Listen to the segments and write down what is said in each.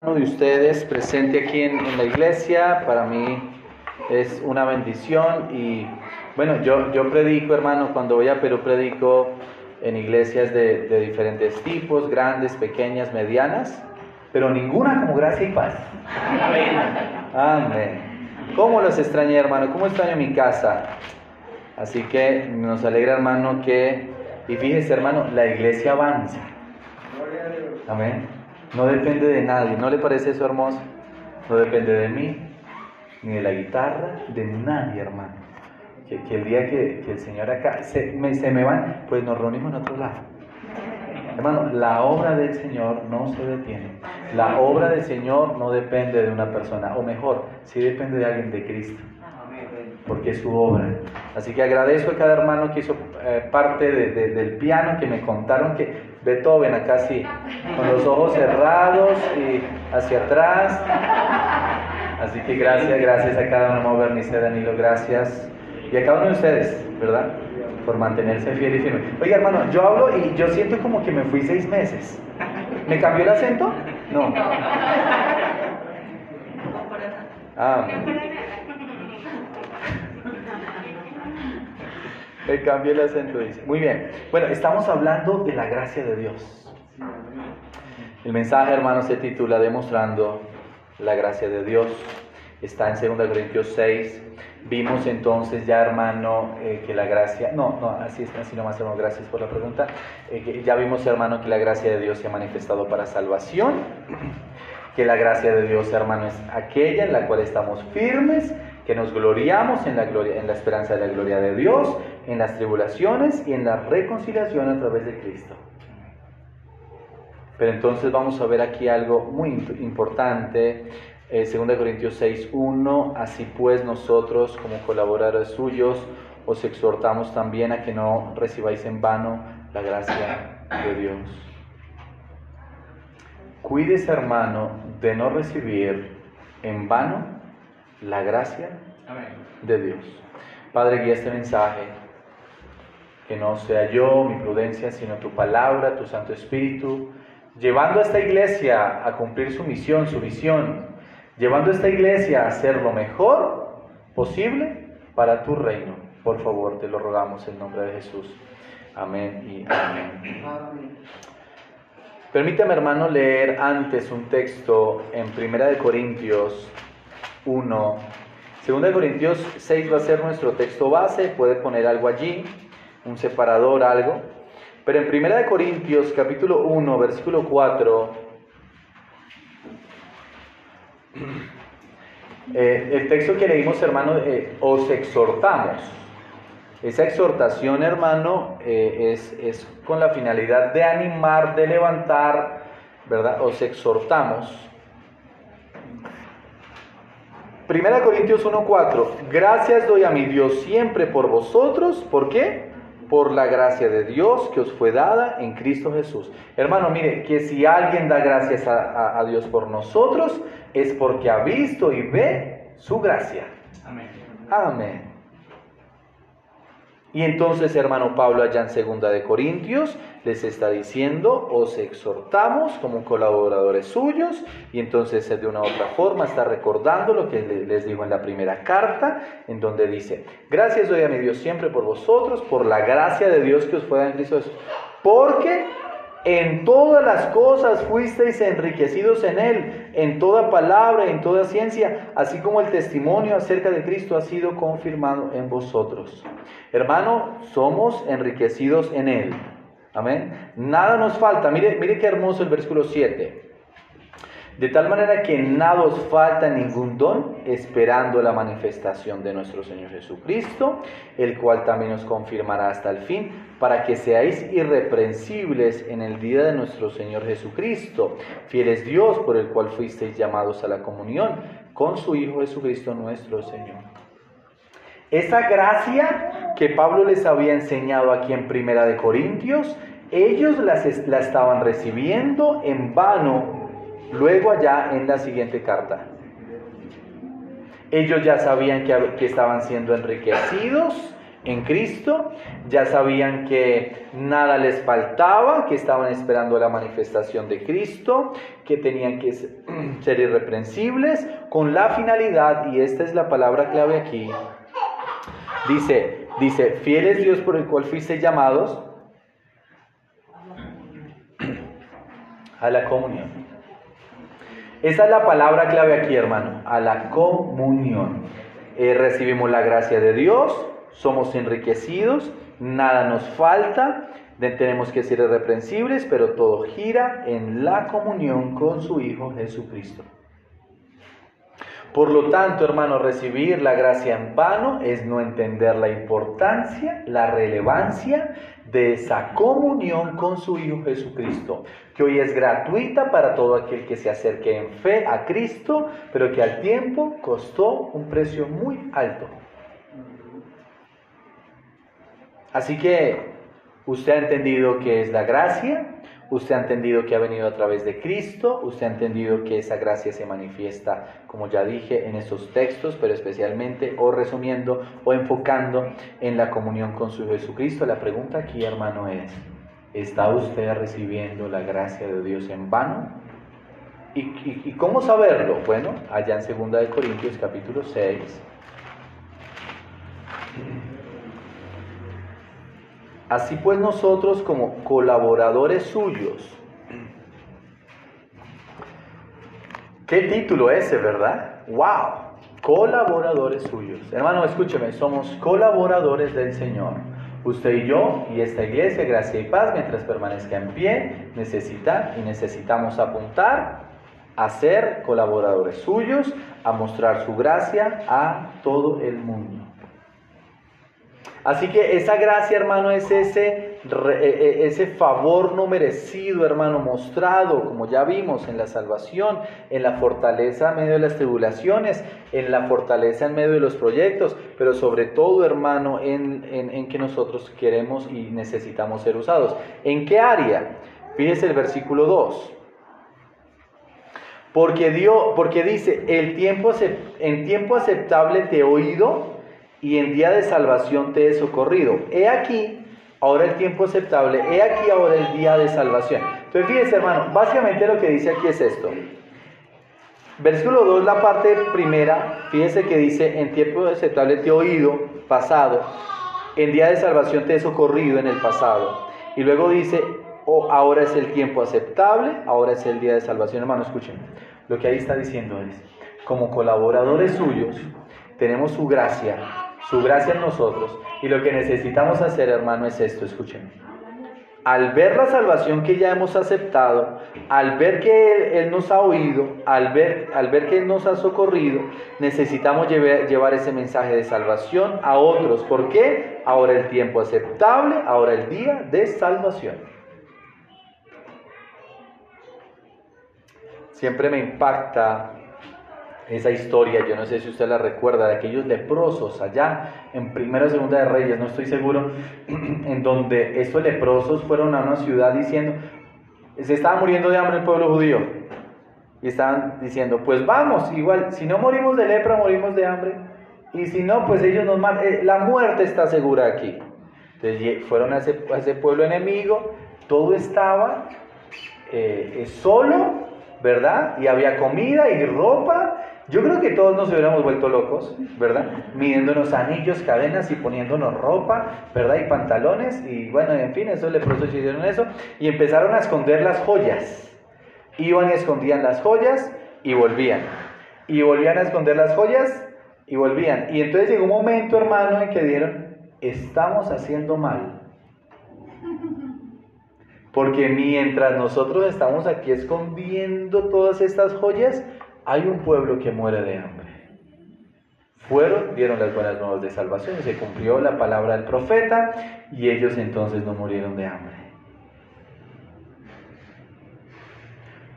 uno de ustedes presente aquí en, la iglesia. Para mí es una bendición y bueno, yo, yo predico, hermano, cuando voy a Perú predico en iglesias de, diferentes tipos, grandes, pequeñas, medianas, pero ninguna como gracia y paz. Amén. Amén. ¿Cómo los extrañé, hermano? ¿Cómo extraño mi casa? Así que nos alegra, hermano, que, y fíjese, hermano, la iglesia avanza. Amén. No depende de nadie. ¿No le parece eso hermoso? No depende de mí, ni de la guitarra, de nadie, hermano. Que, el día que, el Señor acá se me, se me van, pues nos reunimos en otro lado. Hermano, la obra del Señor no se detiene. La obra del Señor no depende de una persona, o mejor, sí depende de alguien de Cristo porque es su obra. Así que agradezco a cada hermano que hizo eh, parte del piano, que me contaron que Beethoven acá sí, con los ojos cerrados y hacia atrás. Así que gracias, gracias a cada uno, Bernice, Danilo, gracias. Y a cada uno de ustedes, ¿verdad? Por mantenerse fiel y firme. Oiga, hermano, yo hablo y yo siento como que me fui seis meses. ¿Me cambió el acento? No. Ah, Me cambié el acento. Muy bien. Bueno, estamos hablando de la gracia de Dios. El mensaje, hermano, se titula Demostrando la gracia de Dios. Está en 2 Corintios 6. Vimos entonces ya, hermano, eh, que la gracia, no, no, así es, así nomás, hermano, gracias por la pregunta. Eh, ya vimos, hermano, que la gracia de Dios se ha manifestado para salvación, que la gracia de Dios, hermano, es aquella en la cual estamos firmes que nos gloriamos en la, gloria, en la esperanza de la gloria de Dios, en las tribulaciones y en la reconciliación a través de Cristo. Pero entonces vamos a ver aquí algo muy importante. Eh, 2 Corintios 6, 1. Así pues nosotros como colaboradores suyos os exhortamos también a que no recibáis en vano la gracia de Dios. Cuídese hermano de no recibir en vano la gracia de Dios. Padre, guía este mensaje, que no sea yo, mi prudencia, sino tu palabra, tu Santo Espíritu, llevando a esta iglesia a cumplir su misión, su visión, llevando a esta iglesia a hacer lo mejor posible para tu reino. Por favor, te lo rogamos en nombre de Jesús. Amén y amén. Permítame, hermano, leer antes un texto en Primera de Corintios 1. Segunda de Corintios 6 va a ser nuestro texto base, puede poner algo allí, un separador, algo. Pero en Primera de Corintios capítulo 1, versículo 4, eh, el texto que leímos, hermano, eh, os exhortamos. Esa exhortación, hermano, eh, es, es con la finalidad de animar, de levantar, ¿verdad? Os exhortamos Primera Corintios 1:4, gracias doy a mi Dios siempre por vosotros, ¿por qué? Por la gracia de Dios que os fue dada en Cristo Jesús. Hermano, mire, que si alguien da gracias a, a Dios por nosotros, es porque ha visto y ve su gracia. Amén. Amén. Y entonces, hermano Pablo, allá en segunda de Corintios, les está diciendo, os exhortamos como colaboradores suyos, y entonces de una u otra forma está recordando lo que les digo en la primera carta, en donde dice, gracias doy a mi Dios siempre por vosotros, por la gracia de Dios que os fue en Cristo porque en todas las cosas fuisteis enriquecidos en Él, en toda palabra, en toda ciencia, así como el testimonio acerca de Cristo ha sido confirmado en vosotros. Hermano, somos enriquecidos en Él. Amén. Nada nos falta. Mire, mire qué hermoso el versículo 7. De tal manera que nada os falta ningún don, esperando la manifestación de nuestro Señor Jesucristo, el cual también os confirmará hasta el fin, para que seáis irreprensibles en el día de nuestro Señor Jesucristo. Fiel es Dios por el cual fuisteis llamados a la comunión con su Hijo Jesucristo nuestro Señor. Esa gracia que Pablo les había enseñado aquí en Primera de Corintios, ellos la estaban recibiendo en vano Luego allá en la siguiente carta, ellos ya sabían que, estaban siendo enriquecidos en Cristo, ya sabían que nada les faltaba, que estaban esperando la manifestación de Cristo, que tenían que ser irreprensibles, con la finalidad, y esta es la palabra clave aquí, dice, dice, fiel es Dios por el cual fuiste llamados a la comunión. Esa es la palabra clave aquí, hermano, a la comunión. Eh, recibimos la gracia de Dios, somos enriquecidos, nada nos falta, tenemos que ser irreprensibles, pero todo gira en la comunión con su Hijo Jesucristo. Por lo tanto, hermano, recibir la gracia en vano es no entender la importancia, la relevancia de esa comunión con su Hijo Jesucristo, que hoy es gratuita para todo aquel que se acerque en fe a Cristo, pero que al tiempo costó un precio muy alto. Así que usted ha entendido que es la gracia, usted ha entendido que ha venido a través de Cristo, usted ha entendido que esa gracia se manifiesta, como ya dije, en esos textos, pero especialmente o resumiendo o enfocando en la comunión con su Jesucristo. La pregunta aquí, hermano, es, ¿está usted recibiendo la gracia de Dios en vano? ¿Y, cómo saberlo? Bueno, allá en 2 Corintios capítulo 6 Así pues nosotros como colaboradores suyos. ¿Qué título ese, verdad? ¡Wow! Colaboradores suyos. Hermano, escúcheme, somos colaboradores del Señor. Usted y yo y esta iglesia, gracia y paz, mientras permanezca en pie, necesitan y necesitamos apuntar a ser colaboradores suyos, a mostrar su gracia a todo el mundo. Así que esa gracia, hermano, es ese, e, e, ese favor no merecido, hermano, mostrado, como ya vimos, en la salvación, en la fortaleza en medio de las tribulaciones, en la fortaleza en medio de los proyectos, pero sobre todo, hermano, en, en que nosotros queremos y necesitamos ser usados. ¿En qué área? Fíjese el versículo 2. Porque, Dios, porque dice, el tiempo, en tiempo aceptable te he oído y en día de salvación te he socorrido. He aquí ahora el tiempo aceptable, he aquí ahora el día de salvación. Entonces fíjese hermano, básicamente lo que dice aquí es esto. Versículo 2, la parte primera, fíjese que dice, en tiempo aceptable te he oído, pasado, en día de salvación te he socorrido en el pasado. Y luego dice, oh, ahora es el tiempo aceptable, ahora es el día de salvación. Hermano, escuchen, lo que ahí está diciendo es, como colaboradores suyos, tenemos su gracia su gracia en nosotros. Y lo que necesitamos hacer, hermano, es esto, escúchenme. Al ver la salvación que ya hemos aceptado, al ver que Él, nos ha oído, al ver, al ver que Él nos ha socorrido, necesitamos llevar, llevar ese mensaje de salvación a otros. ¿Por qué? Ahora el tiempo aceptable, ahora el día de salvación. Siempre me impacta esa historia, yo no sé si usted la recuerda, de aquellos leprosos allá en Primera o Segunda de Reyes, no estoy seguro, en donde estos leprosos fueron a una ciudad diciendo, se estaba muriendo de hambre el pueblo judío, y estaban diciendo, pues vamos, igual, si no morimos de lepra, morimos de hambre, y si no, pues ellos nos matan, eh, la muerte está segura aquí. Entonces fueron a ese, pueblo enemigo, todo estaba eh, solo, ¿verdad? Y había comida y ropa, yo creo que todos nos hubiéramos vuelto locos, ¿verdad? Midiéndonos anillos, cadenas y poniéndonos ropa, ¿verdad? Y pantalones. Y bueno, en fin, eso le hicieron eso. Y empezaron a esconder las joyas. Iban y escondían las joyas y volvían. Y volvían a esconder las joyas y volvían. Y entonces llegó un momento, hermano, en que dieron, estamos haciendo mal. Porque mientras nosotros estamos aquí escondiendo todas estas joyas, hay un pueblo que muere de hambre. Fueron, dieron las buenas nuevas de salvación se cumplió la palabra del profeta y ellos entonces no murieron de hambre.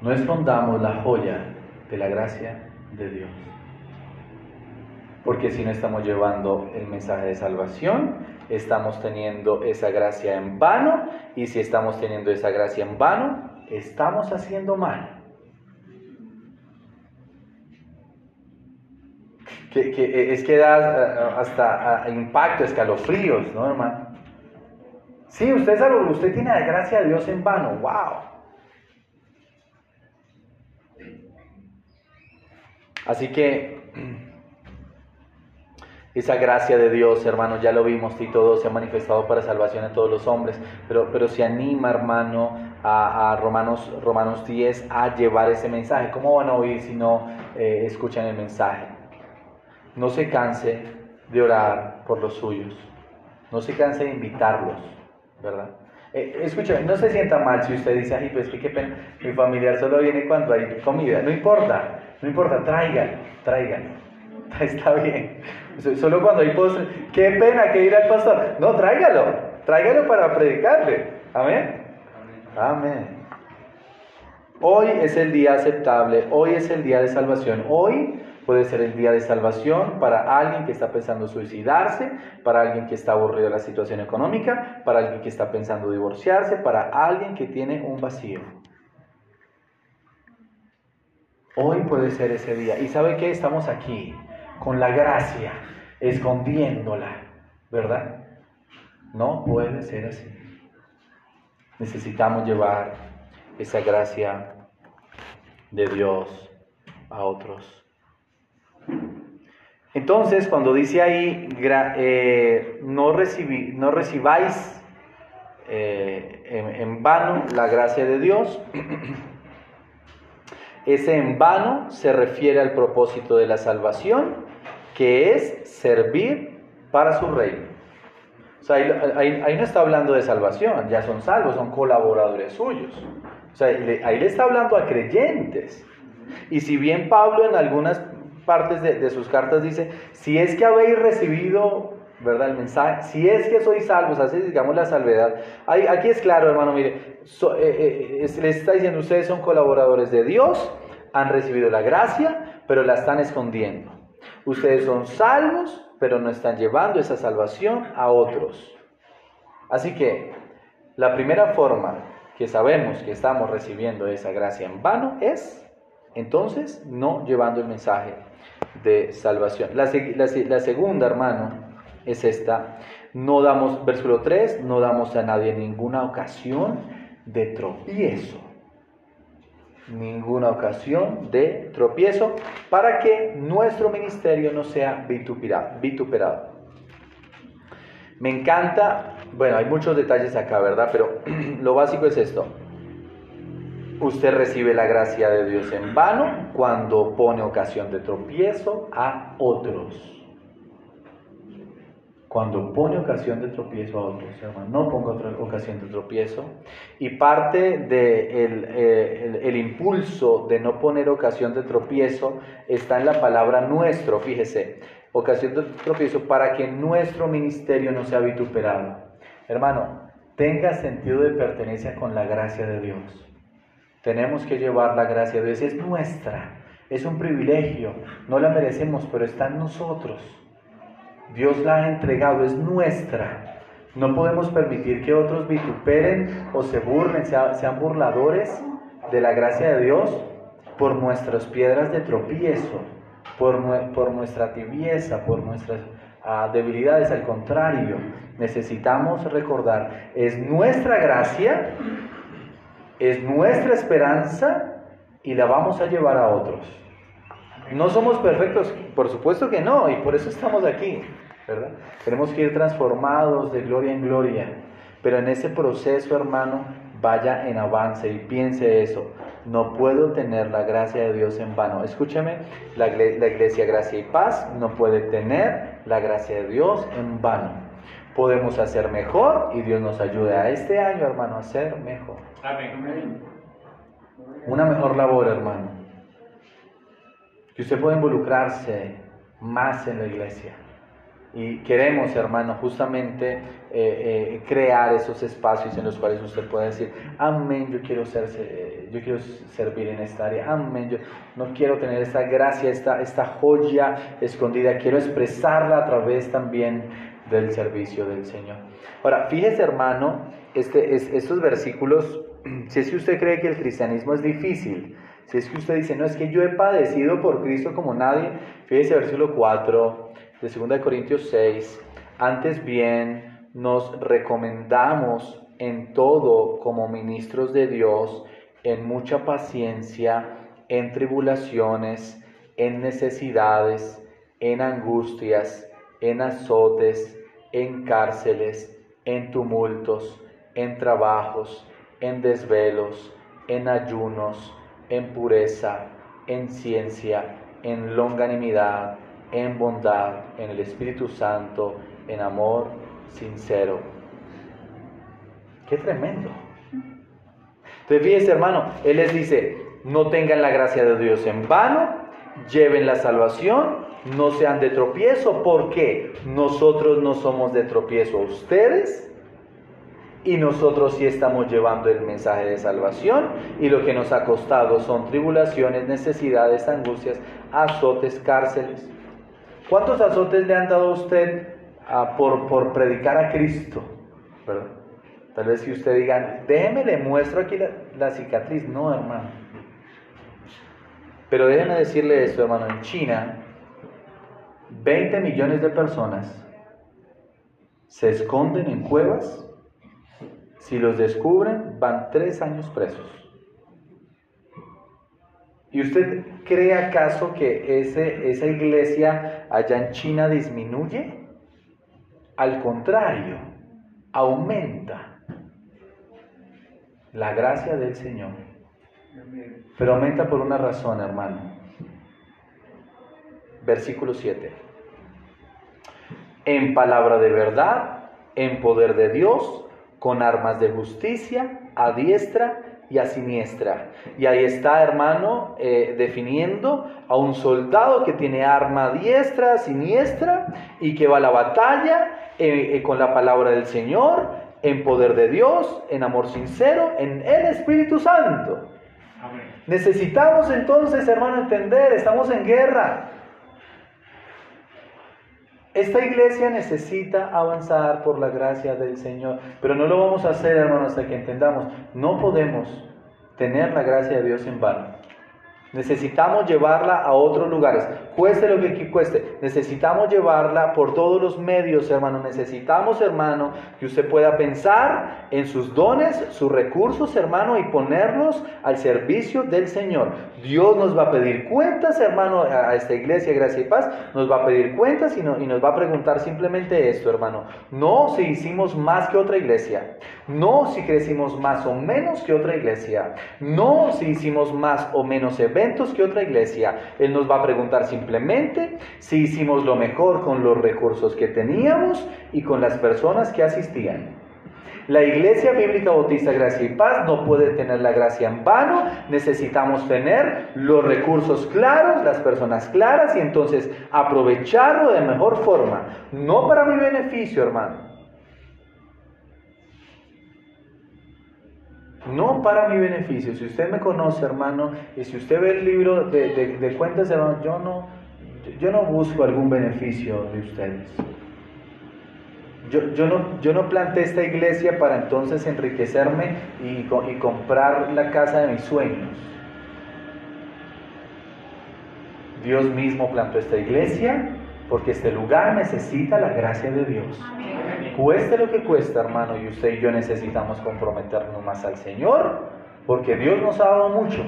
No escondamos la joya de la gracia de Dios. Porque si no estamos llevando el mensaje de salvación, estamos teniendo esa gracia en vano. Y si estamos teniendo esa gracia en vano, estamos haciendo mal. Que, es que da hasta impacto, escalofríos, ¿no, hermano? Sí, usted es algo, usted tiene la gracia de Dios en vano, wow. Así que esa gracia de Dios, hermano, ya lo vimos, Tito 2 se ha manifestado para salvación a todos los hombres, pero, pero se anima, hermano, a, Romanos, Romanos 10 a llevar ese mensaje. ¿Cómo van a oír si no eh, escuchan el mensaje? No se canse de orar por los suyos, no se canse de invitarlos, ¿verdad? Eh, no se sienta mal si usted dice, ay, pues qué pena, mi familiar solo viene cuando hay comida. No importa, no importa, traigan, traigan. Está bien. Solo cuando hay postre. Qué pena que ir al pastor. No, tráigalo, tráigalo para predicarle. Amén. Amén. Hoy es el día aceptable, hoy es el día de salvación, hoy Puede ser el día de salvación para alguien que está pensando suicidarse, para alguien que está aburrido de la situación económica, para alguien que está pensando divorciarse, para alguien que tiene un vacío. Hoy puede ser ese día. ¿Y sabe qué? Estamos aquí con la gracia, escondiéndola, ¿verdad? No puede ser así. Necesitamos llevar esa gracia de Dios a otros. Entonces, cuando dice ahí, eh, no, no recibáis eh, en, vano la gracia de Dios, ese en vano se refiere al propósito de la salvación, que es servir para su reino. O sea, ahí, ahí, no está hablando de salvación, ya son salvos, son colaboradores suyos. O sea, ahí le está hablando a creyentes. Y si bien Pablo en algunas partes de, sus cartas dice, si es que habéis recibido, ¿verdad? El mensaje, si es que sois salvos, así digamos la salvedad. aquí es claro, hermano, mire, eh, eh, les está diciendo, ustedes son colaboradores de Dios, han recibido la gracia, pero la están escondiendo. Ustedes son salvos, pero no están llevando esa salvación a otros. Así que la primera forma que sabemos que estamos recibiendo esa gracia en vano es entonces no llevando el mensaje de salvación. La, segunda, hermano, es esta. No damos, versículo 3, no damos a nadie ninguna ocasión de tropiezo. Ninguna ocasión de tropiezo para que nuestro ministerio no sea vituperado. Me encanta, bueno, hay muchos detalles acá, ¿verdad? Pero lo básico es esto. Usted recibe la gracia de Dios en vano cuando pone ocasión de tropiezo a otros. Cuando pone ocasión de tropiezo a otros, hermano, no ponga otra ocasión de tropiezo. Y parte del de eh, el, impulso de no poner ocasión de tropiezo está en la palabra nuestro, fíjese, ocasión de tropiezo para que nuestro ministerio no sea vituperado. Hermano, tenga sentido de pertenencia con la gracia de Dios. Tenemos que llevar la gracia de Dios, es nuestra, es un privilegio, no la merecemos, pero está en nosotros. Dios la ha entregado, es nuestra. No podemos permitir que otros vituperen o se burlen, sean burladores de la gracia de Dios por nuestras piedras de tropiezo, por, por nuestra tibieza, por nuestras ah, debilidades. Al contrario, necesitamos recordar, es nuestra gracia es nuestra esperanza y la vamos a llevar a otros. No somos perfectos, por supuesto que no, y por eso estamos aquí, ¿verdad? Tenemos que ir transformados de gloria en gloria, pero en ese proceso, hermano, vaya en avance y piense eso. No puedo tener la gracia de Dios en vano. Escúcheme, la, la iglesia Gracia y Paz no puede tener la gracia de Dios en vano podemos hacer mejor y Dios nos ayude a este año, hermano, a hacer mejor. Amén. Una mejor labor, hermano. Que usted pueda involucrarse más en la iglesia. Y queremos, hermano, justamente eh, eh, crear esos espacios en los cuales usted pueda decir, amén, yo quiero, ser, yo quiero servir en esta área, amén, yo no quiero tener esta gracia, esta, esta joya escondida, quiero expresarla a través también del servicio del Señor. Ahora, fíjese hermano, este, es, estos versículos, si es que usted cree que el cristianismo es difícil, Si es que usted dice, no, es que yo he padecido por Cristo como nadie, fíjese versículo 4 de 2 Corintios 6, antes bien nos recomendamos en todo como ministros de Dios, en mucha paciencia, en tribulaciones, en necesidades, en angustias, en azotes, en cárceles, en tumultos, en trabajos, en desvelos, en ayunos, en pureza, en ciencia, en longanimidad, en bondad, en el Espíritu Santo, en amor sincero. Qué tremendo. Entonces fíjense hermano, Él les dice, no tengan la gracia de Dios en vano, lleven la salvación, no sean de tropiezo, porque nosotros no somos de tropiezo a ustedes y nosotros sí estamos llevando el mensaje de salvación y lo que nos ha costado son tribulaciones, necesidades, angustias, azotes, cárceles. ¿Cuántos azotes le han dado a usted ah, por, por, predicar a Cristo? Tal vez si usted diga, déjeme le muestro aquí la, la cicatriz. No, hermano. Pero déjeme decirle esto, hermano. En China, 20 millones de personas se esconden en cuevas si los descubren, van tres años presos. ¿Y usted cree acaso que ese, esa iglesia allá en China disminuye? Al contrario, aumenta la gracia del Señor. Pero aumenta por una razón, hermano. Versículo 7. En palabra de verdad, en poder de Dios, con armas de justicia, a diestra y a siniestra. Y ahí está, hermano, eh, definiendo a un soldado que tiene arma diestra, siniestra, y que va a la batalla eh, eh, con la palabra del Señor, en poder de Dios, en amor sincero, en el Espíritu Santo. Necesitamos entonces, hermano, entender, estamos en guerra. Esta iglesia necesita avanzar por la gracia del Señor, pero no lo vamos a hacer, hermanos, hasta que entendamos, no podemos tener la gracia de Dios en vano. Necesitamos llevarla a otros lugares, cueste lo que cueste. Necesitamos llevarla por todos los medios, hermano. Necesitamos, hermano, que usted pueda pensar en sus dones, sus recursos, hermano, y ponerlos al servicio del Señor. Dios nos va a pedir cuentas, hermano, a esta iglesia, gracia y paz. Nos va a pedir cuentas y, y nos va a preguntar simplemente esto, hermano. No si hicimos más que otra iglesia. No si crecimos más o menos que otra iglesia. No si hicimos más o menos eventos que otra iglesia. Él nos va a preguntar simplemente si hicimos lo mejor con los recursos que teníamos y con las personas que asistían. La Iglesia Bíblica Bautista Gracia y Paz no puede tener la gracia en vano, necesitamos tener los recursos claros, las personas claras y entonces aprovecharlo de mejor forma, no para mi beneficio, hermano, no para mi beneficio. Si usted me conoce, hermano, y si usted ve el libro de, cuentas, hermano, yo no, yo no busco algún beneficio de ustedes. Yo, no, yo no planté esta iglesia para entonces enriquecerme y, y comprar la casa de mis sueños. Dios mismo plantó esta iglesia porque este lugar necesita la gracia de Dios. Cueste lo que cuesta, hermano, y usted y yo necesitamos comprometernos más al Señor, porque Dios nos ha dado mucho.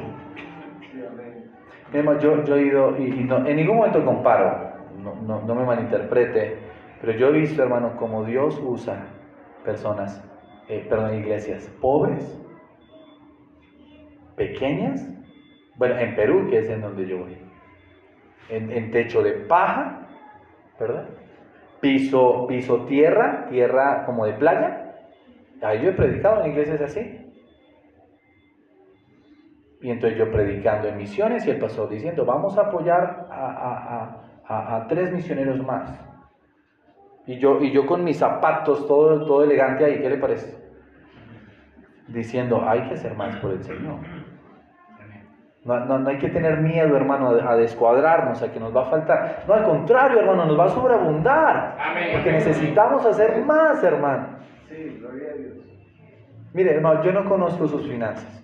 Yo, yo he ido, y, en ningún momento comparo, no, no, me malinterprete, pero yo he visto, hermano, como Dios usa personas, eh, perdón, iglesias pobres, pequeñas, bueno, en Perú, que es en donde yo voy, en, en techo de paja, ¿verdad? Piso, piso tierra, tierra como de playa. Ahí yo he predicado en iglesias así. Y entonces yo predicando en misiones y el pastor diciendo, vamos a apoyar a, tres misioneros más. Y yo, y yo con mis zapatos todo, todo elegante ahí, ¿qué le parece? Diciendo, hay que hacer más por el Señor. No, hay que tener miedo, hermano, a, descuadrarnos, a que nos va a faltar. No, al contrario, hermano, nos va a sobreabundar. Porque necesitamos hacer más, hermano. Sí, gloria a Dios. Mire, hermano, yo no conozco sus finanzas.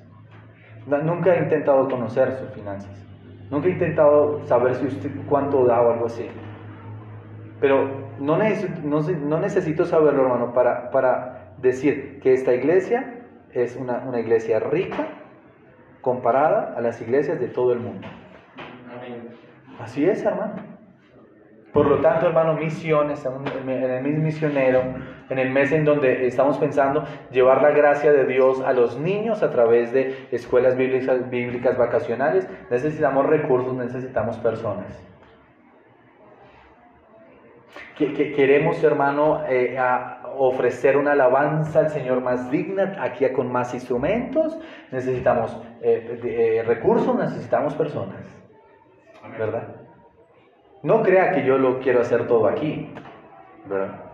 Nunca he intentado conocer sus finanzas. Nunca he intentado saber si usted cuánto da o algo así. Pero no necesito, no, necesito saberlo, hermano, para, para decir que esta iglesia es una, una iglesia rica comparada a las iglesias de todo el mundo. Así es, hermano. Por lo tanto, hermano, misiones, en el mes misionero, en el mes en donde estamos pensando llevar la gracia de Dios a los niños a través de escuelas bíblicas, bíblicas vacacionales, necesitamos recursos, necesitamos personas. Queremos, hermano, eh, ofrecer una alabanza al Señor más digna, aquí con más instrumentos, necesitamos eh, eh, recursos, necesitamos personas. ¿Verdad? No crea que yo lo quiero hacer todo aquí, ¿verdad?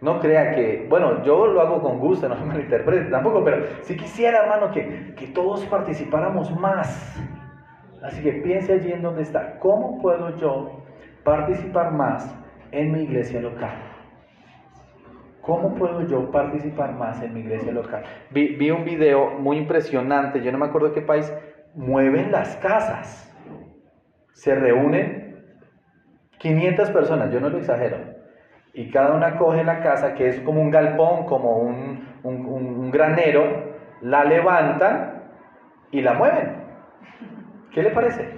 No crea que, bueno, yo lo hago con gusto, no me malinterprete tampoco, pero si quisiera, hermano, que, que todos participáramos más. Así que piense allí en donde está. ¿Cómo puedo yo participar más en mi iglesia local? ¿Cómo puedo yo participar más en mi iglesia local? Vi, vi un video muy impresionante, yo no me acuerdo qué país, mueven las casas, se reúnen 500 personas, yo no lo exagero. Y cada una coge la casa, que es como un galpón, como un, granero, la levantan y la mueven. ¿Qué le parece?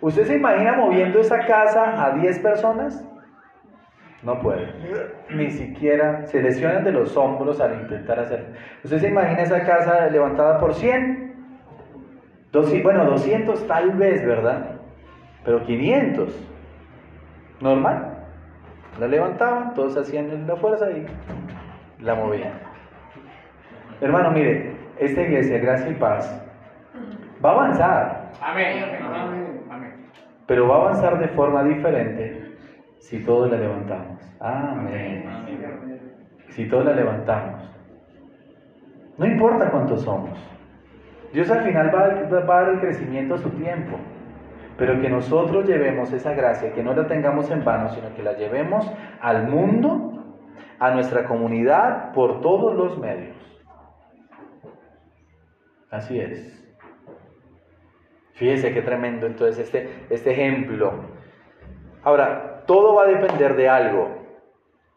¿Usted se imagina moviendo esa casa a 10 personas? No puede. Ni siquiera se lesionan de los hombros al intentar hacerlo. ¿Usted se imagina esa casa levantada por 100? bueno, 200 tal vez, ¿verdad? Pero 500. Normal. La levantaban, todos hacían la fuerza y la movían. Hermano, mire, esta iglesia, gracia y paz, va a avanzar. Amén. Pero va a avanzar de forma diferente si todos la levantamos. Amén. Si todos la levantamos. No importa cuántos somos. Dios al final va a dar el crecimiento a su tiempo pero que nosotros llevemos esa gracia, que no la tengamos en vano, sino que la llevemos al mundo, a nuestra comunidad, por todos los medios. Así es. Fíjese qué tremendo entonces este, este ejemplo. Ahora, todo va a depender de algo.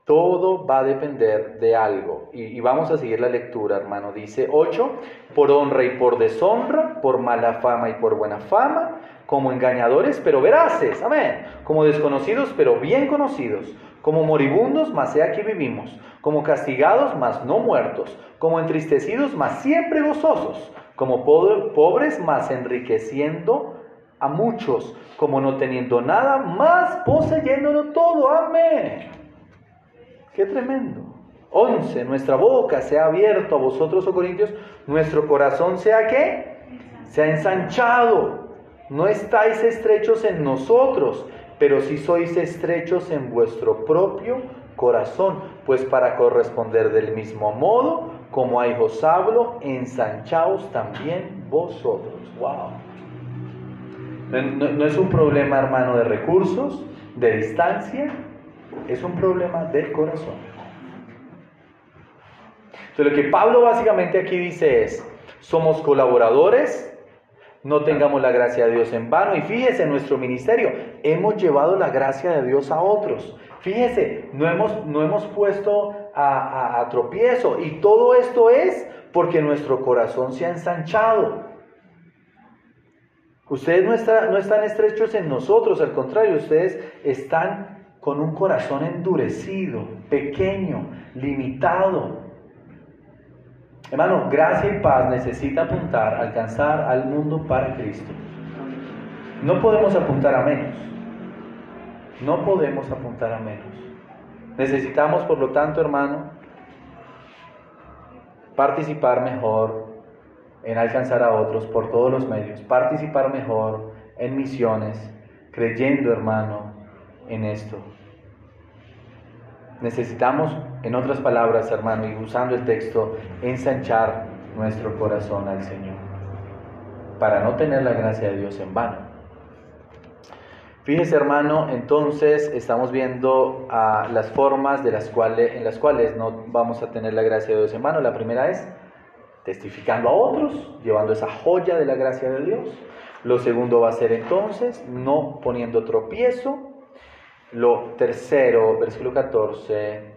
Todo va a depender de algo. Y, vamos a seguir la lectura, hermano. Dice 8, por honra y por deshonra, por mala fama y por buena fama, como engañadores, pero veraces, amén, como desconocidos, pero bien conocidos, como moribundos, mas he aquí vivimos, como castigados, mas no muertos, como entristecidos, mas siempre gozosos, como pobres, mas enriqueciendo a muchos, como no teniendo nada, más poseyéndolo todo, amén. Qué tremendo. 11. Nuestra boca se ha abierto a vosotros, oh Corintios, nuestro corazón sea que se ha ensanchado no estáis estrechos en nosotros, pero sí sois estrechos en vuestro propio corazón, pues para corresponder del mismo modo, como a hijos hablo, ensanchaos también vosotros. Wow. No, es un problema, hermano, de recursos, de distancia, es un problema del corazón. Entonces, lo que Pablo básicamente aquí dice es, somos colaboradores no tengamos la gracia de Dios en vano. Y fíjese, en nuestro ministerio hemos llevado la gracia de Dios a otros. Fíjese, no hemos, no hemos puesto a, tropiezo. Y todo esto es porque nuestro corazón se ha ensanchado. Ustedes no, están estrechos en nosotros, al contrario, ustedes están con un corazón endurecido, pequeño, limitado, Hermano, gracia y paz necesita apuntar, alcanzar al mundo para Cristo. No podemos apuntar a menos. No podemos apuntar a menos. Necesitamos, por lo tanto, hermano, participar mejor en alcanzar a otros por todos los medios, participar mejor en misiones, creyendo, hermano, en esto. Necesitamos, en otras palabras, hermano, y usando el texto, ensanchar nuestro corazón al Señor, para no tener la gracia de Dios en vano. Fíjese, hermano, entonces estamos viendo ah, las formas de las cuales, en las cuales no vamos a tener la gracia de Dios en vano. La primera es testificando a otros, llevando esa joya de la gracia de Dios. Lo segundo va a ser entonces no poniendo tropiezo. Lo tercero, versículo 14,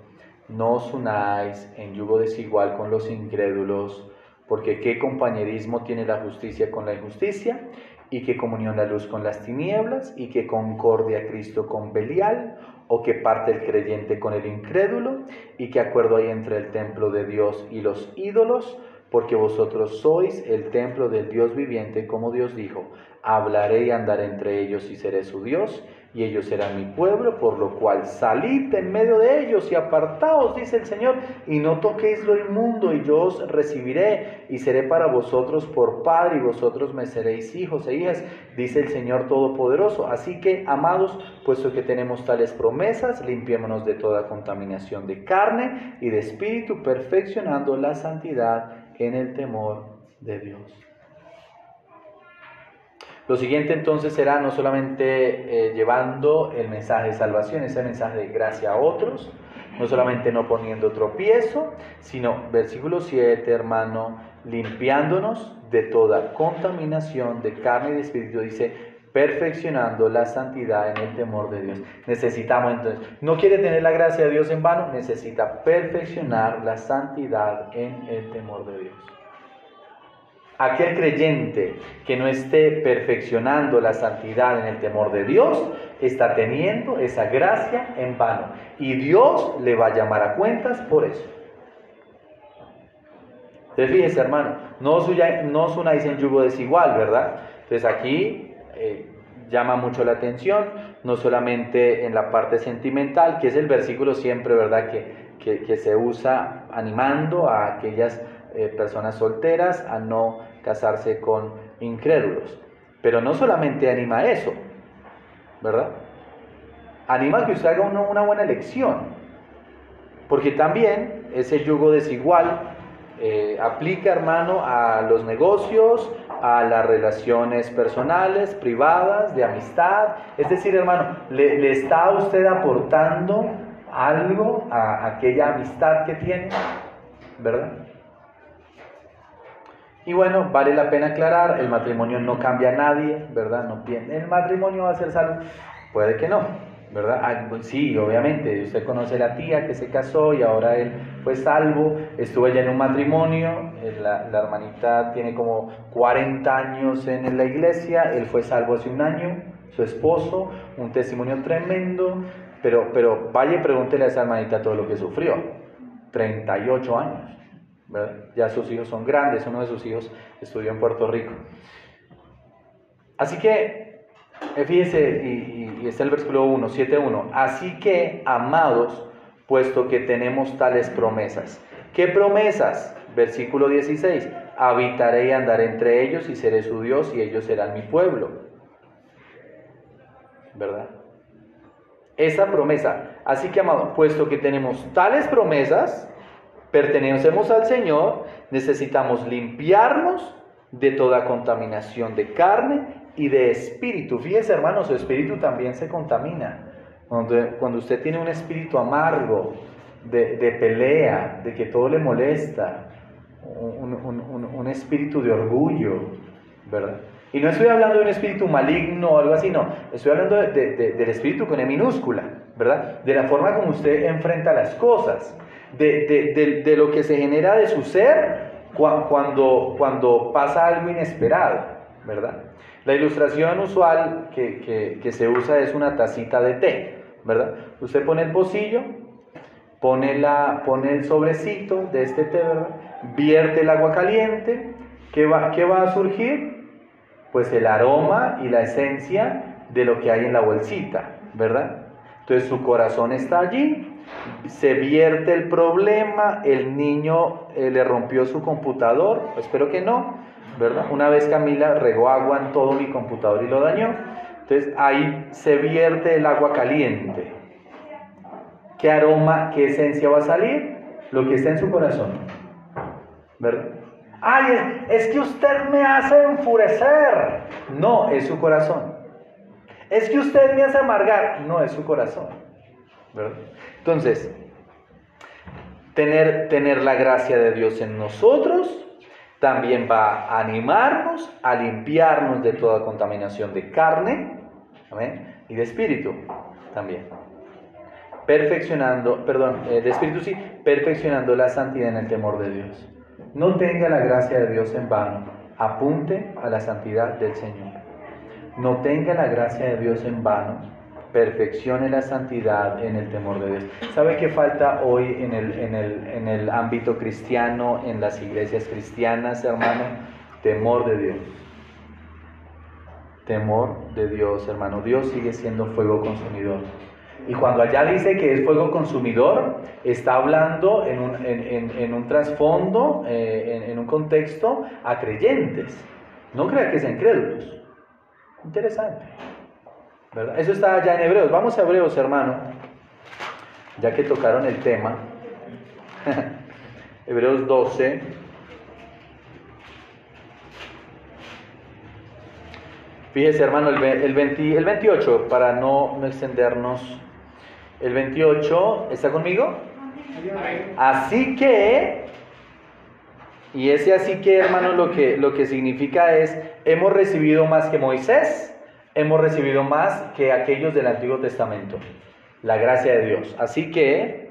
no os unáis en yugo desigual con los incrédulos, porque qué compañerismo tiene la justicia con la injusticia, y qué comunión la luz con las tinieblas, y qué concordia Cristo con Belial, o qué parte el creyente con el incrédulo, y qué acuerdo hay entre el templo de Dios y los ídolos, porque vosotros sois el templo del Dios viviente, como Dios dijo, hablaré y andaré entre ellos y seré su Dios, y ellos serán mi pueblo, por lo cual salid en medio de ellos y apartaos, dice el Señor, y no toquéis lo inmundo, y yo os recibiré, y seré para vosotros por Padre, y vosotros me seréis hijos e hijas, dice el Señor Todopoderoso. Así que, amados, puesto que tenemos tales promesas, limpiémonos de toda contaminación de carne y de espíritu, perfeccionando la santidad en el temor de Dios. Lo siguiente entonces será no solamente eh, llevando el mensaje de salvación, ese mensaje de gracia a otros, no solamente no poniendo tropiezo, sino, versículo 7, hermano, limpiándonos de toda contaminación de carne y de espíritu, dice, perfeccionando la santidad en el temor de Dios. Necesitamos entonces, no quiere tener la gracia de Dios en vano, necesita perfeccionar la santidad en el temor de Dios. Aquel creyente que no esté perfeccionando la santidad en el temor de Dios está teniendo esa gracia en vano. Y Dios le va a llamar a cuentas por eso. Entonces fíjese hermano, no os, unáis en yugo desigual, ¿verdad? Entonces aquí eh, llama mucho la atención, no solamente en la parte sentimental, que es el versículo siempre, ¿verdad? Que, que, se usa animando a aquellas eh, personas solteras a no casarse con incrédulos. Pero no solamente anima eso, ¿verdad? Anima que usted haga una, buena elección, porque también ese yugo desigual eh, aplica, hermano, a los negocios, a las relaciones personales, privadas, de amistad. Es decir, hermano, ¿le, está usted aportando algo a aquella amistad que tiene? ¿Verdad? Y bueno, vale la pena aclarar, el matrimonio no cambia a nadie, ¿verdad? No, el matrimonio va a ser salvo. Puede que no, ¿verdad? Ah, pues sí, obviamente, usted conoce a la tía que se casó y ahora él fue salvo, estuvo ya en un matrimonio, eh, la, hermanita tiene como 40 años en la iglesia, él fue salvo hace un año, su esposo, un testimonio tremendo, pero, pero vaya y pregúntele a esa hermanita todo lo que sufrió, 38 años. Ya sus hijos son grandes, uno de sus hijos estudió en Puerto Rico. Así que, eh, fíjense, y, y está el versículo 1, 7.1, así que, amados, puesto que tenemos tales promesas. ¿Qué promesas? Versículo 16, habitaré y andaré entre ellos y seré su Dios y ellos serán mi pueblo. ¿Verdad? Esa promesa. Así que, amados, puesto que tenemos tales promesas, pertenecemos al Señor, necesitamos limpiarnos de toda contaminación de carne y de espíritu. Fíjese, hermanos, su espíritu también se contamina. Cuando, usted tiene un espíritu amargo, de, pelea, de que todo le molesta, un, espíritu de orgullo, ¿verdad? Y no estoy hablando de un espíritu maligno o algo así, no. Estoy hablando del espíritu con E minúscula, ¿verdad? De la forma como usted enfrenta las cosas de, lo que se genera de su ser cuando, cuando pasa algo inesperado, ¿verdad? La ilustración usual que, se usa es una tacita de té, ¿verdad? Usted pone el pocillo, pone, la, pone el sobrecito de este té, ¿verdad? Vierte el agua caliente, ¿qué va, ¿qué va a surgir? Pues el aroma y la esencia de lo que hay en la bolsita, ¿verdad? Entonces su corazón está allí, se vierte el problema, el niño eh, le rompió su computador, espero que no, ¿verdad? Una vez Camila regó agua en todo mi computador y lo dañó, entonces ahí se vierte el agua caliente. ¿Qué aroma, qué esencia va a salir? Lo que está en su corazón, ¿verdad? Ay, es, que usted me hace enfurecer. No, es su corazón. Es que usted me hace amargar. No, es su corazón. ¿verdad? Entonces, tener, tener la gracia de Dios en nosotros también va a animarnos a limpiarnos de toda contaminación de carne y de espíritu también. Perfeccionando, perdón, eh, de espíritu sí, perfeccionando la santidad en el temor de Dios. No tenga la gracia de Dios en vano, apunte a la santidad del Señor. No tenga la gracia de Dios en vano, perfeccione la santidad en el temor de Dios. ¿Sabe qué falta hoy en el, en el, en el ámbito cristiano, en las iglesias cristianas, hermano? Temor de Dios. Temor de Dios, hermano. Dios sigue siendo fuego consumidor. Y cuando allá dice que es fuego consumidor, está hablando en un, en, un trasfondo, eh, en, un contexto a creyentes. No crea que sean crédulos. Interesante. Eso está ya en Hebreos. Vamos a Hebreos, hermano, ya que tocaron el tema. Hebreos 12. Fíjese, hermano, el, el, el 28, para no, no extendernos. El 28, ¿está conmigo? Así que, y ese así que, hermano, lo que, lo que significa es, hemos recibido más que Moisés hemos recibido más que aquellos del Antiguo Testamento, la gracia de Dios. Así que,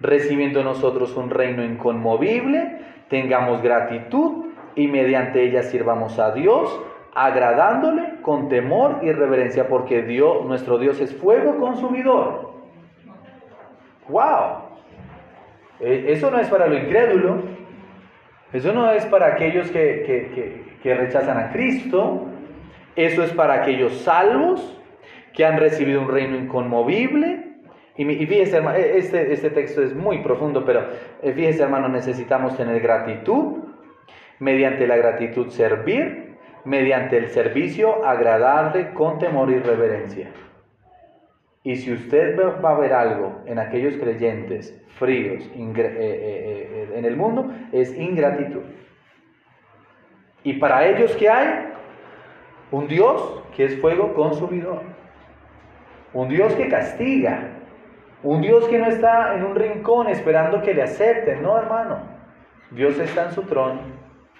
recibiendo nosotros un reino inconmovible, tengamos gratitud y mediante ella sirvamos a Dios, agradándole con temor y reverencia, porque Dios, nuestro Dios es fuego consumidor. ¡Wow! E, eso no es para lo incrédulo, eso no es para aquellos que, que rechazan a Cristo, eso es para aquellos salvos que han recibido un reino inconmovible. Y, fíjese, hermano, e, este, este texto es muy profundo, pero eh, fíjese, hermano, necesitamos tener gratitud, mediante la gratitud servir, mediante el servicio agradarle con temor y reverencia. Y si usted va a ver algo en aquellos creyentes fríos eh, eh, en el mundo, es ingratitud. Y para ellos que hay, un Dios que es fuego consumidor. Un Dios que castiga. Un Dios que no está en un rincón esperando que le acepten. No, hermano. Dios está en su trono.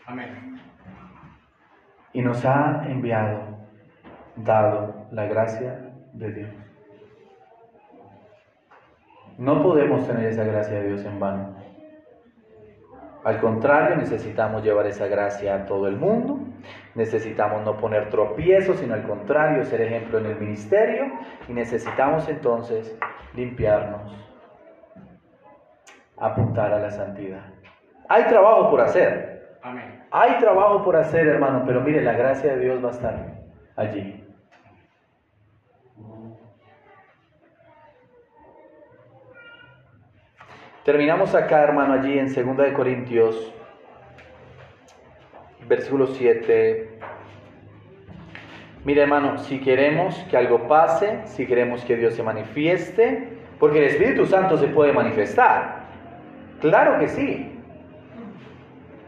Amén. Y nos ha enviado, dado la gracia de Dios. No podemos tener esa gracia de Dios en vano. Al contrario, necesitamos llevar esa gracia a todo el mundo Necesitamos no poner tropiezos, sino al contrario, ser ejemplo en el ministerio y necesitamos entonces limpiarnos, apuntar a la santidad. Hay trabajo por hacer. Amén. Hay trabajo por hacer, hermano, pero mire, la gracia de Dios va a estar allí. Terminamos acá, hermano, allí en 2 de Corintios versículo 7. Mira hermano, si queremos que algo pase, si queremos que Dios se manifieste, porque el Espíritu Santo se puede manifestar. Claro que sí.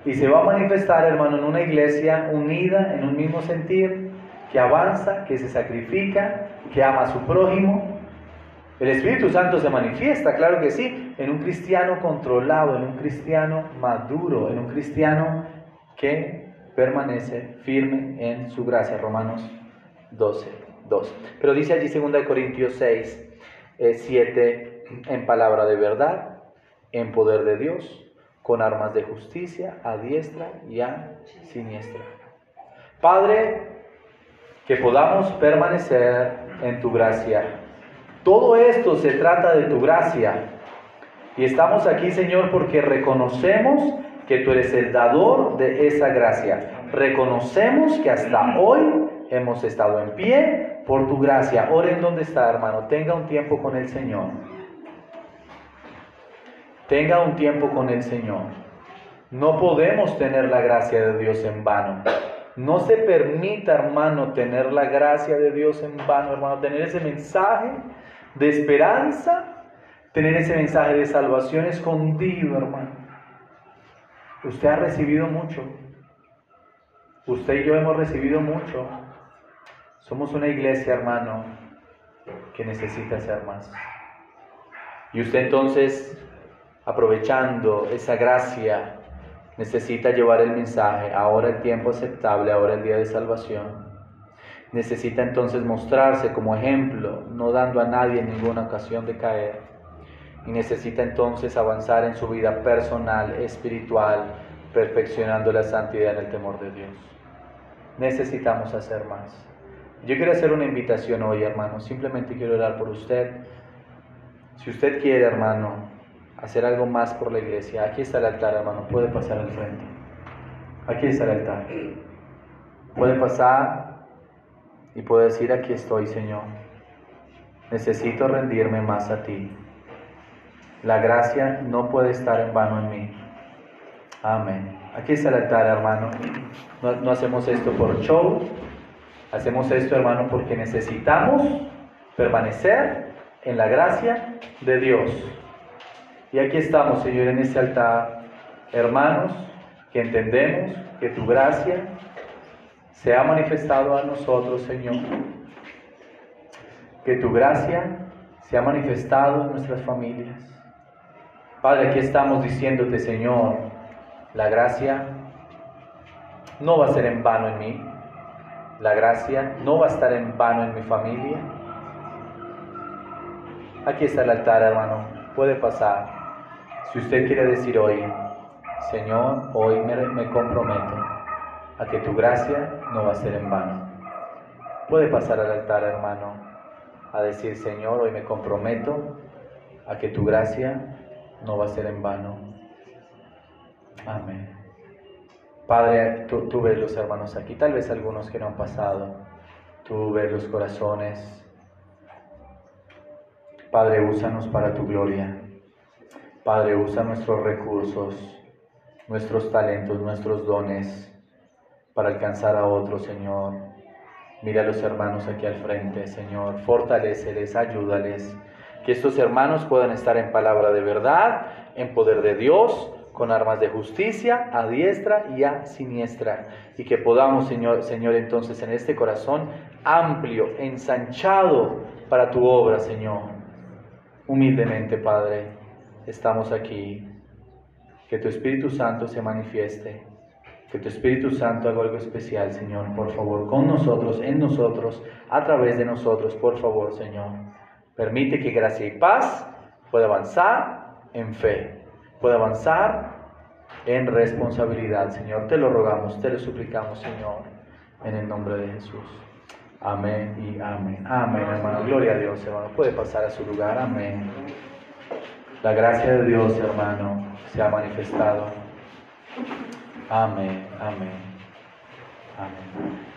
Y se va a manifestar, hermano, en una iglesia unida, en un mismo sentir, que avanza, que se sacrifica, que ama a su prójimo. El Espíritu Santo se manifiesta, claro que sí, en un cristiano controlado, en un cristiano maduro, en un cristiano que permanece firme en su gracia. Romanos 12, 2. Pero dice allí 2 Corintios 6, 7, eh, en palabra de verdad, en poder de Dios, con armas de justicia, a diestra y a siniestra. Padre, que podamos permanecer en tu gracia. Todo esto se trata de tu gracia. Y estamos aquí, Señor, porque reconocemos que tú eres el dador de esa gracia. Reconocemos que hasta hoy hemos estado en pie por tu gracia. Oren donde está, hermano. Tenga un tiempo con el Señor. Tenga un tiempo con el Señor. No podemos tener la gracia de Dios en vano. No se permita, hermano, tener la gracia de Dios en vano, hermano. Tener ese mensaje de esperanza, tener ese mensaje de salvación escondido, hermano. Usted ha recibido mucho. Usted y yo hemos recibido mucho. Somos una iglesia, hermano, que necesita ser más. Y usted entonces, aprovechando esa gracia Necesita llevar el mensaje, ahora el tiempo aceptable, ahora el día de salvación. Necesita entonces mostrarse como ejemplo, no dando a nadie ninguna ocasión de caer. Y necesita entonces avanzar en su vida personal, espiritual, perfeccionando la santidad en el temor de Dios. Necesitamos hacer más. Yo quiero hacer una invitación hoy, hermano. Simplemente quiero orar por usted. Si usted quiere, hermano, hacer algo más por la iglesia, aquí está el altar, hermano. Puede pasar al frente. Aquí está el altar. Puede pasar y puedo decir, aquí estoy, Señor. Necesito rendirme más a ti. La gracia no puede estar en vano en mí. Amén. Aquí está el altar, hermano. No, no hacemos esto por show. Hacemos esto, hermano, porque necesitamos permanecer en la gracia de Dios. Y aquí estamos, Señor, en este altar, hermanos, que entendemos que tu gracia se ha manifestado a nosotros, Señor. Que tu gracia se ha manifestado en nuestras familias. Padre, aquí estamos diciéndote, Señor, la gracia no va a ser en vano en mí. La gracia no va a estar en vano en mi familia. Aquí está el altar, hermano. Puede pasar. Si usted quiere decir hoy, Señor, hoy me, me comprometo a que tu gracia no va a ser en vano. Puede pasar al altar, hermano, a decir, Señor, hoy me comprometo a que tu gracia no va a ser en vano. Amén. Padre, tú, ves los hermanos aquí, tal vez algunos que no han pasado, tú ves los corazones. Padre, úsanos para tu gloria. Padre, usa nuestros recursos, nuestros talentos, nuestros dones para alcanzar a otros, Señor. Mira a los hermanos aquí al frente, Señor. Fortaléceles, ayúdales. Que estos hermanos puedan estar en palabra de verdad, en poder de Dios, con armas de justicia, a diestra y a siniestra. Y que podamos, Señor, Señor, entonces en este corazón amplio, ensanchado para tu obra, Señor. Humildemente, Padre, estamos aquí. Que tu Espíritu Santo se manifieste que tu Espíritu Santo haga algo especial, Señor, por favor, con nosotros, en nosotros, a través de nosotros, por favor, Señor. Permite que gracia y paz pueda avanzar en fe, pueda avanzar en responsabilidad, Señor. Te lo rogamos, te lo suplicamos, Señor, en el nombre de Jesús. Amén y amén. Amén, hermano. Gloria a Dios, hermano. Puede pasar a su lugar. Amén. La gracia de Dios, hermano, se ha manifestado. Amén, amén, amén.